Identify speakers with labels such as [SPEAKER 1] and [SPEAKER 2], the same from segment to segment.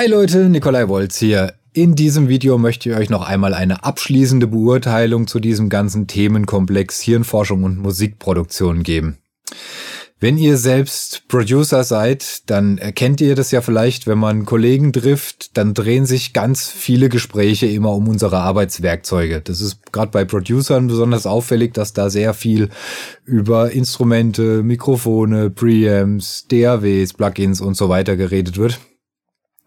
[SPEAKER 1] Hi Leute, Nikolai Wolz hier. In diesem Video möchte ich euch noch einmal eine abschließende Beurteilung zu diesem ganzen Themenkomplex Hirnforschung und Musikproduktion geben. Wenn ihr selbst Producer seid, dann erkennt ihr das ja vielleicht, wenn man Kollegen trifft, dann drehen sich ganz viele Gespräche immer um unsere Arbeitswerkzeuge. Das ist gerade bei Producern besonders auffällig, dass da sehr viel über Instrumente, Mikrofone, Preamps, DAWs, Plugins und so weiter geredet wird.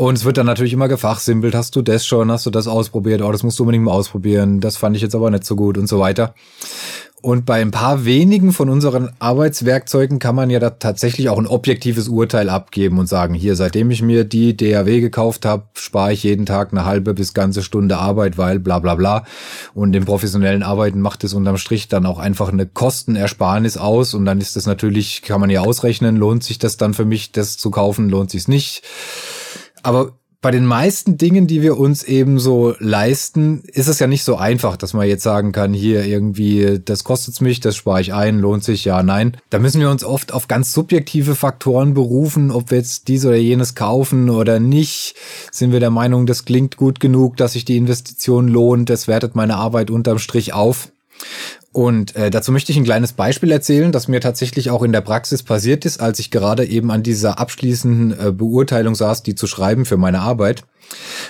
[SPEAKER 1] Und es wird dann natürlich immer gefachsimpelt. Hast du das schon? Hast du das ausprobiert? Oh, das musst du unbedingt mal ausprobieren. Das fand ich jetzt aber nicht so gut und so weiter. Und bei ein paar wenigen von unseren Arbeitswerkzeugen kann man ja da tatsächlich auch ein objektives Urteil abgeben und sagen, hier, seitdem ich mir die DAW gekauft habe, spare ich jeden Tag eine halbe bis ganze Stunde Arbeit, weil bla bla bla. Und im professionellen Arbeiten macht es unterm Strich dann auch einfach eine Kostenersparnis aus. Und dann ist das natürlich, kann man ja ausrechnen, lohnt sich das dann für mich, das zu kaufen, lohnt sich nicht. Aber bei den meisten Dingen, die wir uns eben so leisten, ist es ja nicht so einfach, dass man jetzt sagen kann, hier irgendwie, das kostet's mich, das spare ich ein, lohnt sich, ja, nein. Da müssen wir uns oft auf ganz subjektive Faktoren berufen, ob wir jetzt dies oder jenes kaufen oder nicht. Sind wir der Meinung, das klingt gut genug, dass sich die Investition lohnt, das wertet meine Arbeit unterm Strich auf. Und äh, dazu möchte ich ein kleines Beispiel erzählen, das mir tatsächlich auch in der Praxis passiert ist, als ich gerade eben an dieser abschließenden äh, Beurteilung saß, die zu schreiben für meine Arbeit.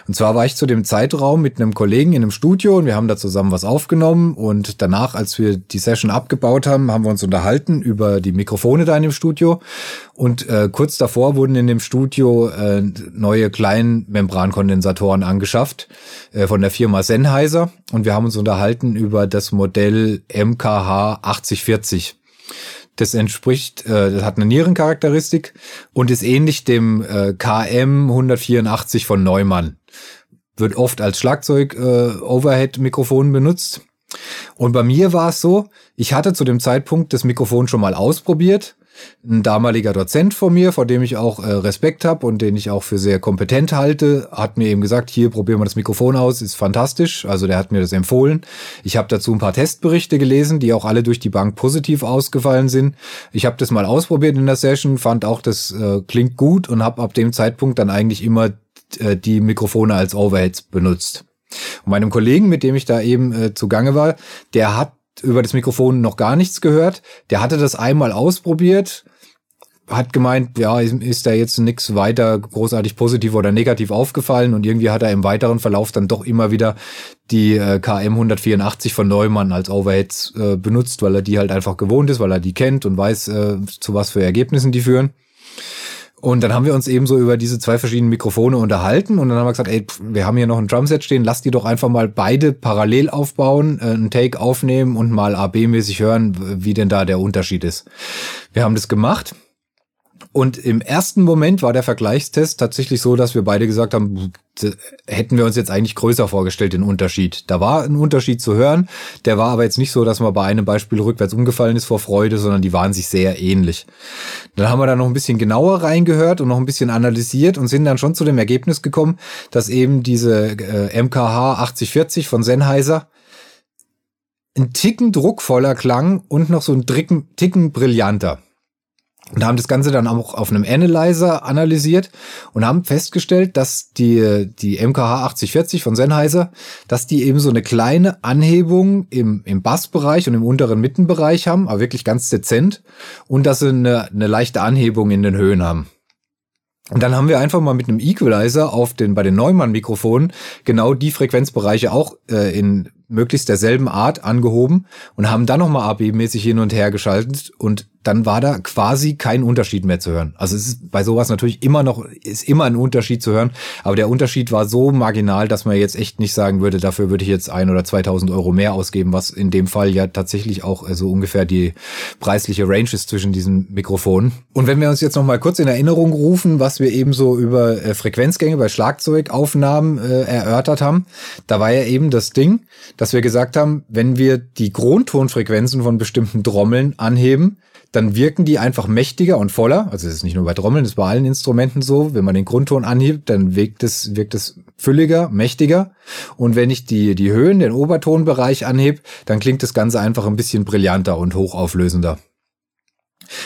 [SPEAKER 1] Und zwar war ich zu dem Zeitraum mit einem Kollegen in einem Studio und wir haben da zusammen was aufgenommen. Und danach, als wir die Session abgebaut haben, haben wir uns unterhalten über die Mikrofone da in dem Studio. Und äh, kurz davor wurden in dem Studio äh, neue Kleinmembrankondensatoren angeschafft äh, von der Firma Sennheiser. Und wir haben uns unterhalten über das Modell MKH 8040. Das entspricht, äh, das hat eine Nierencharakteristik und ist ähnlich dem äh, KM 184 von Neumann. Wird oft als Schlagzeug-Overhead-Mikrofon äh, benutzt. Und bei mir war es so, ich hatte zu dem Zeitpunkt das Mikrofon schon mal ausprobiert ein damaliger Dozent von mir, vor dem ich auch äh, Respekt habe und den ich auch für sehr kompetent halte, hat mir eben gesagt, hier probieren wir das Mikrofon aus, ist fantastisch. Also der hat mir das empfohlen. Ich habe dazu ein paar Testberichte gelesen, die auch alle durch die Bank positiv ausgefallen sind. Ich habe das mal ausprobiert in der Session, fand auch, das äh, klingt gut und habe ab dem Zeitpunkt dann eigentlich immer äh, die Mikrofone als Overheads benutzt. Und meinem Kollegen, mit dem ich da eben äh, zugange war, der hat über das Mikrofon noch gar nichts gehört. Der hatte das einmal ausprobiert, hat gemeint, ja, ist da jetzt nichts weiter großartig positiv oder negativ aufgefallen und irgendwie hat er im weiteren Verlauf dann doch immer wieder die äh, KM 184 von Neumann als Overheads äh, benutzt, weil er die halt einfach gewohnt ist, weil er die kennt und weiß, äh, zu was für Ergebnissen die führen. Und dann haben wir uns eben so über diese zwei verschiedenen Mikrofone unterhalten und dann haben wir gesagt, ey, wir haben hier noch ein Drumset stehen, lass die doch einfach mal beide parallel aufbauen, äh, einen Take aufnehmen und mal AB-mäßig hören, wie denn da der Unterschied ist. Wir haben das gemacht und im ersten Moment war der Vergleichstest tatsächlich so, dass wir beide gesagt haben, hätten wir uns jetzt eigentlich größer vorgestellt, den Unterschied. Da war ein Unterschied zu hören, der war aber jetzt nicht so, dass man bei einem Beispiel rückwärts umgefallen ist vor Freude, sondern die waren sich sehr ähnlich. Dann haben wir da noch ein bisschen genauer reingehört und noch ein bisschen analysiert und sind dann schon zu dem Ergebnis gekommen, dass eben diese äh, MKH 8040 von Sennheiser ein Ticken druckvoller klang und noch so ein Ticken brillanter und haben das Ganze dann auch auf einem Analyzer analysiert und haben festgestellt, dass die, die MKH 8040 von Sennheiser, dass die eben so eine kleine Anhebung im, im Bassbereich und im unteren Mittenbereich haben, aber wirklich ganz dezent und dass sie eine, eine leichte Anhebung in den Höhen haben. Und dann haben wir einfach mal mit einem Equalizer auf den, bei den Neumann-Mikrofonen genau die Frequenzbereiche auch äh, in möglichst derselben Art angehoben und haben dann nochmal AB-mäßig hin und her geschaltet und dann war da quasi kein Unterschied mehr zu hören. Also es ist bei sowas natürlich immer noch, ist immer ein Unterschied zu hören, aber der Unterschied war so marginal, dass man jetzt echt nicht sagen würde, dafür würde ich jetzt ein oder 2000 Euro mehr ausgeben, was in dem Fall ja tatsächlich auch so ungefähr die preisliche Range ist zwischen diesen Mikrofonen. Und wenn wir uns jetzt nochmal kurz in Erinnerung rufen, was wir eben so über äh, Frequenzgänge bei Schlagzeugaufnahmen äh, erörtert haben, da war ja eben das Ding, dass wir gesagt haben, wenn wir die Grundtonfrequenzen von bestimmten Trommeln anheben, dann wirken die einfach mächtiger und voller. Also es ist nicht nur bei Trommeln, es ist bei allen Instrumenten so. Wenn man den Grundton anhebt, dann wirkt es, wirkt es fülliger, mächtiger. Und wenn ich die, die Höhen, den Obertonbereich anhebe, dann klingt das Ganze einfach ein bisschen brillanter und hochauflösender.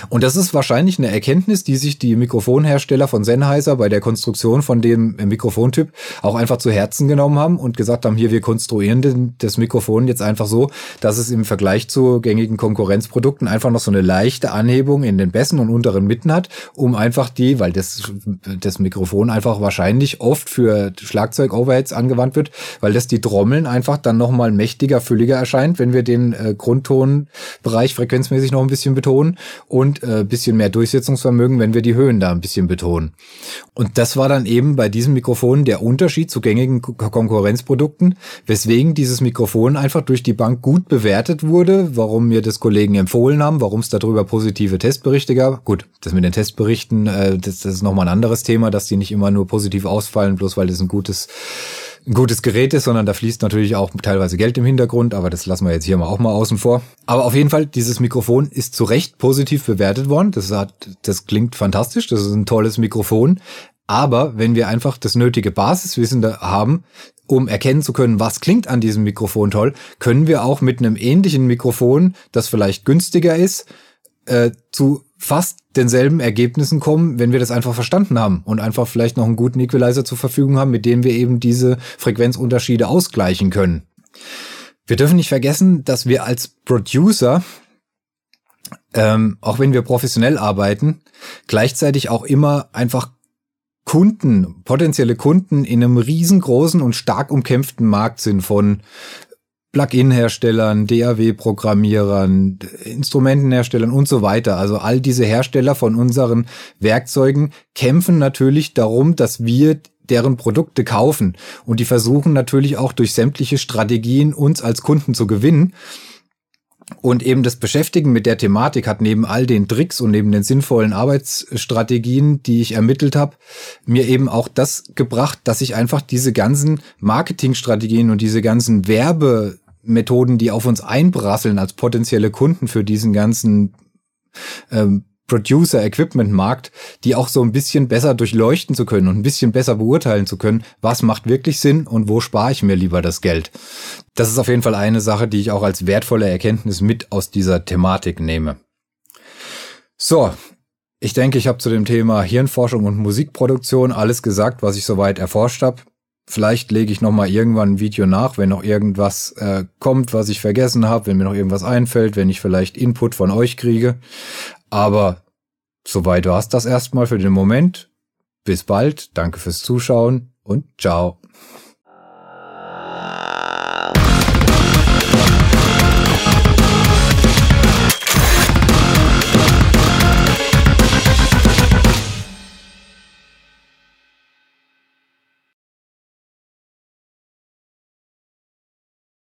[SPEAKER 1] Und das ist wahrscheinlich eine Erkenntnis, die sich die Mikrofonhersteller von Sennheiser bei der Konstruktion von dem Mikrofontyp auch einfach zu Herzen genommen haben und gesagt haben, hier, wir konstruieren das Mikrofon jetzt einfach so, dass es im Vergleich zu gängigen Konkurrenzprodukten einfach noch so eine leichte Anhebung in den Bässen und unteren Mitten hat, um einfach die, weil das, das Mikrofon einfach wahrscheinlich oft für Schlagzeug-Overheads angewandt wird, weil das die Trommeln einfach dann nochmal mächtiger, fülliger erscheint, wenn wir den äh, Grundtonbereich frequenzmäßig noch ein bisschen betonen und äh, bisschen mehr Durchsetzungsvermögen, wenn wir die Höhen da ein bisschen betonen. Und das war dann eben bei diesem Mikrofon der Unterschied zu gängigen Konkurrenzprodukten, weswegen dieses Mikrofon einfach durch die Bank gut bewertet wurde, warum mir das Kollegen empfohlen haben, warum es darüber positive Testberichte gab. Gut, das mit den Testberichten, äh, das, das ist nochmal ein anderes Thema, dass die nicht immer nur positiv ausfallen, bloß weil das ein gutes ein gutes Gerät ist, sondern da fließt natürlich auch teilweise Geld im Hintergrund, aber das lassen wir jetzt hier mal auch mal außen vor. Aber auf jeden Fall, dieses Mikrofon ist zu Recht positiv bewertet worden. Das hat, das klingt fantastisch, das ist ein tolles Mikrofon. Aber wenn wir einfach das nötige Basiswissen da haben, um erkennen zu können, was klingt an diesem Mikrofon toll, können wir auch mit einem ähnlichen Mikrofon, das vielleicht günstiger ist, äh, zu fast denselben Ergebnissen kommen, wenn wir das einfach verstanden haben und einfach vielleicht noch einen guten Equalizer zur Verfügung haben, mit dem wir eben diese Frequenzunterschiede ausgleichen können. Wir dürfen nicht vergessen, dass wir als Producer, ähm, auch wenn wir professionell arbeiten, gleichzeitig auch immer einfach Kunden, potenzielle Kunden in einem riesengroßen und stark umkämpften Markt sind von Plugin-Herstellern, DAW-Programmierern, Instrumentenherstellern und so weiter. Also all diese Hersteller von unseren Werkzeugen kämpfen natürlich darum, dass wir deren Produkte kaufen. Und die versuchen natürlich auch durch sämtliche Strategien uns als Kunden zu gewinnen. Und eben das Beschäftigen mit der Thematik hat neben all den Tricks und neben den sinnvollen Arbeitsstrategien, die ich ermittelt habe, mir eben auch das gebracht, dass ich einfach diese ganzen Marketingstrategien und diese ganzen Werbe Methoden, die auf uns einprasseln als potenzielle Kunden für diesen ganzen ähm, Producer-Equipment-Markt, die auch so ein bisschen besser durchleuchten zu können und ein bisschen besser beurteilen zu können, was macht wirklich Sinn und wo spare ich mir lieber das Geld. Das ist auf jeden Fall eine Sache, die ich auch als wertvolle Erkenntnis mit aus dieser Thematik nehme. So, ich denke, ich habe zu dem Thema Hirnforschung und Musikproduktion alles gesagt, was ich soweit erforscht habe. Vielleicht lege ich noch mal irgendwann ein Video nach, wenn noch irgendwas äh, kommt, was ich vergessen habe, wenn mir noch irgendwas einfällt, wenn ich vielleicht Input von euch kriege. Aber soweit war es das erstmal für den Moment. Bis bald, danke fürs Zuschauen und ciao.